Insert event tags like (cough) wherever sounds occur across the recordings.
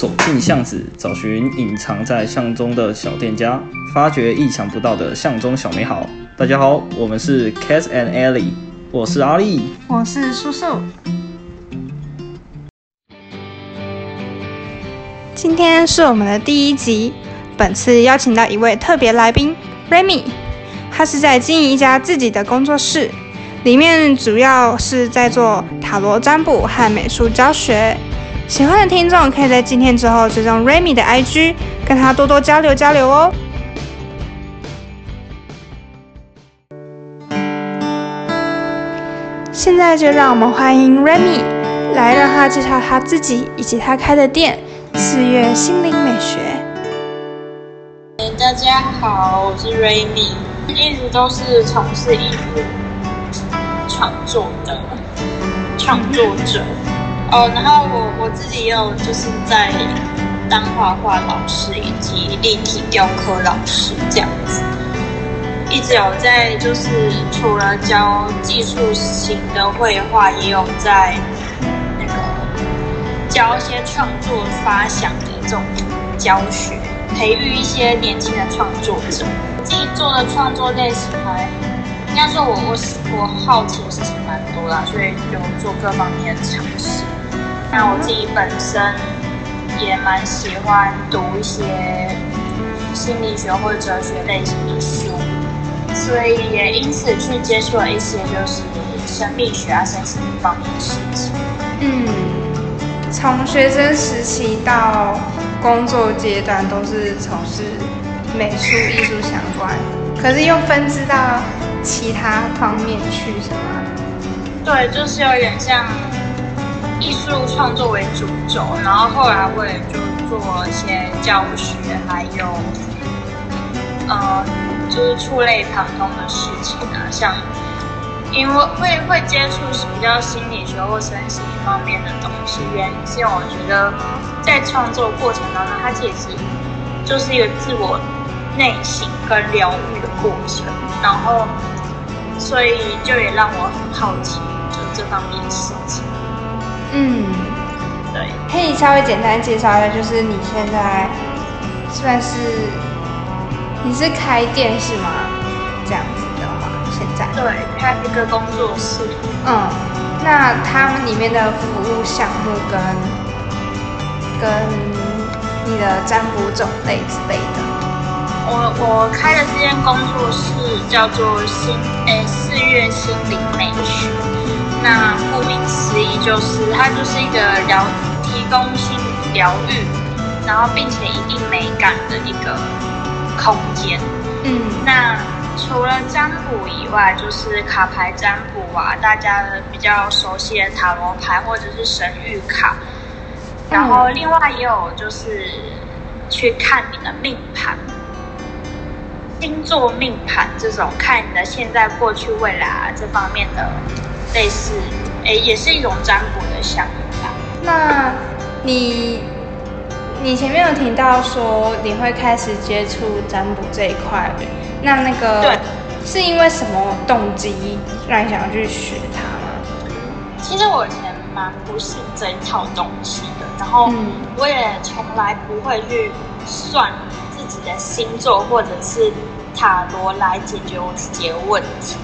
走进巷子，找寻隐藏在巷中的小店家，发掘意想不到的巷中小美好。大家好，我们是 Cat and Ellie，我是阿力，我是叔叔。今天是我们的第一集，本次邀请到一位特别来宾 Remy，他是在经营一家自己的工作室，里面主要是在做塔罗占卜和美术教学。喜欢的听众可以在今天之后追踪 Remy 的 IG，跟他多多交流交流哦。现在就让我们欢迎 Remy 来，让他介绍他自己以及他开的店四月心灵美学。大家好，我是 Remy，一直都是从事艺术创作的创作者。哦，然后我我自己也有就是在当画画老师以及立体雕刻老师这样子，一直有在就是除了教技术型的绘画，也有在那个教一些创作发想的这种教学，培育一些年轻的创作者。自己做的创作类型还应该说我我我好奇的事情蛮多啦，所以有做各方面的尝试。那我自己本身也蛮喜欢读一些心理学或者哲学类型的书，所以也因此去接触了一些就是生命学啊、身心方面的事情。嗯，从学生时期到工作阶段都是从事美术艺术相关，可是又分支到其他方面去，是吗？对，就是有点像。艺术创作为主轴，然后后来会就做一些教学，还有呃，就是触类旁通的事情啊，像因为会会接触比较心理学或身心方面的东西，原因是因为我觉得在创作过程当中，它其实就是一个自我内心跟疗愈的过程，然后所以就也让我很好奇，就这方面的事情。嗯，对，可以稍微简单介绍一下，就是你现在算是你是开店是吗？这样子的话，现在对，开一个工作室。嗯，那他们里面的服务项目跟跟你的占卜种类之类的。我我开的这间工作室叫做心诶四月心灵美学。那顾名思义，就是它就是一个疗提供心理疗愈，然后并且一定美感的一个空间。嗯，那除了占卜以外，就是卡牌占卜啊，大家比较熟悉的塔罗牌或者是神谕卡。然后另外也有就是去看你的命盘、星座命盘这种，看你的现在、过去、未来啊这方面的。类似，哎，也是一种占卜的项目吧。那你，你前面有提到说你会开始接触占卜这一块，那那个，对，是因为什么动机让你想要去学它吗？其实我以前蛮不信这一套东西的，然后我也从来不会去算自己的星座或者是塔罗来解决我自己的问题，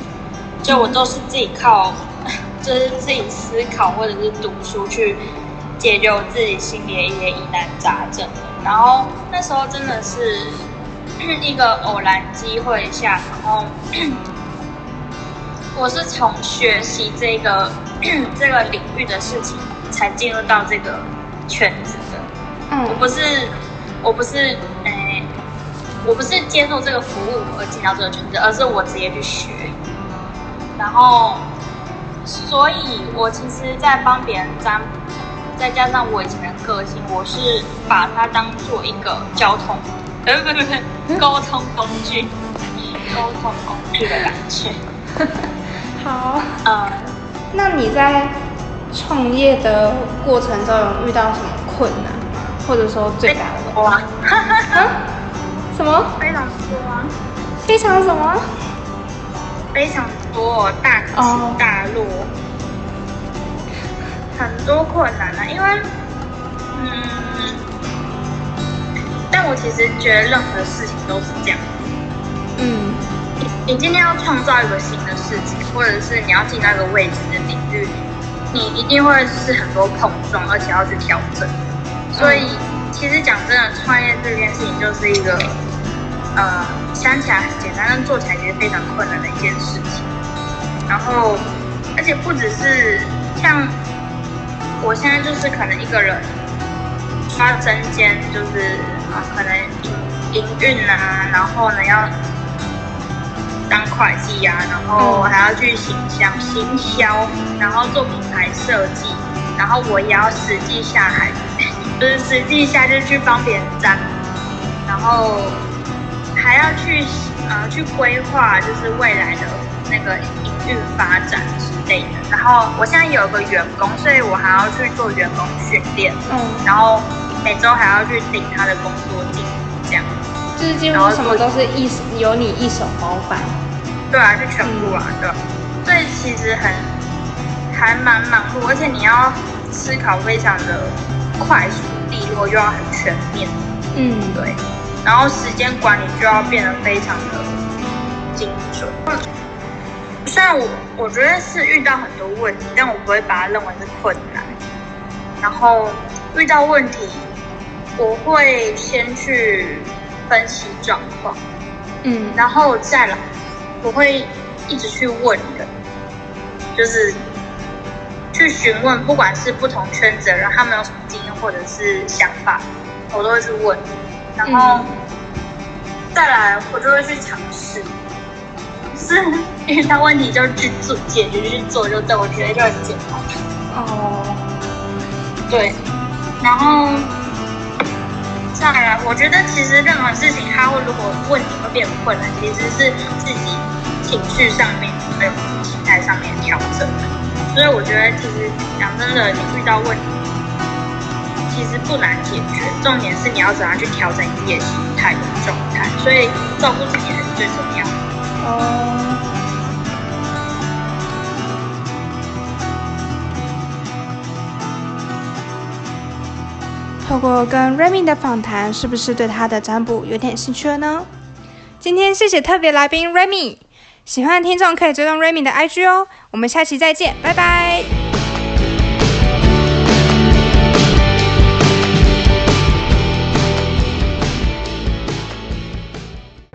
就我都是自己靠。(laughs) 就是自己思考或者是读书去解决我自己心里的一些疑难杂症。然后那时候真的是一个偶然机会下，然后 (clears throat) 我是从学习这个 (clears throat) 这个领域的事情才进入到这个圈子的。嗯，我不是我不是诶，我不是接受这个服务而进到这个圈子，而是我直接去学，然后。所以，我其实，在帮别人占卜，再加上我以前的个性，我是把它当做一个交通，不对不不，沟通工具，沟通工具的感觉。(laughs) 好，嗯，那你在创业的过程中有遇到什么困难吗？或者说最大的？多 (laughs) 啊！什么？非常多啊！非常什么？非常多，大起大落，很多困难啊。因为，嗯，但我其实觉得任何事情都是这样。嗯，你你今天要创造一个新的事情，或者是你要进那个未知的领域，你一定会是很多碰撞，而且要去调整。所以，其实讲真的，创业这件事情就是一个，呃，想起来很简单，但做起来其实非常困难的一件事情。然后，而且不只是像我现在就是可能一个人刷针尖，就是啊，可能营运啊，然后呢要当会计啊、然后还要去行销行销，然后做品牌设计，然后我也要实际下海，就是实际下就去帮别人占，然后还要去呃去规划，就是未来的那个营运发展之类的。然后我现在有个员工，所以我还要去做员工训练，嗯，然后每周还要去盯他的工作进度，这样。就是几乎什么都是一手由你一手包办。对啊，就全部啊，对？所以其实很还蛮忙碌，而且你要思考非常的快速、利落，又要很全面，嗯，对。然后时间管理就要变得非常的精准。虽然我我觉得是遇到很多问题，但我不会把它认为是困难。然后遇到问题，我会先去分析状况。嗯，然后再来，我会一直去问的，就是去询问，不管是不同圈子的人，他们有什么经验或者是想法，我都会去问。然后、再来，我就会去尝试，是遇到问题就去做，解决去做就对，我觉得就很简单。哦，对，然后再来，我觉得其实任何事情，它会如果问题会变困难，其实是自己情绪上面还有心态上面调整的。所以我觉得，其实讲真的，你遇到问题，其实不难解决，重点是你要怎样去调整你自己的心态跟状态。所以照顾自己还是最重要的。哦，透过跟 Remy 的访谈，是不是对他的占卜有点兴趣了呢？今天谢谢特别来宾 Remy，喜欢的听众可以追踪 Remy 的 IG 哦。我们下期再见，拜拜。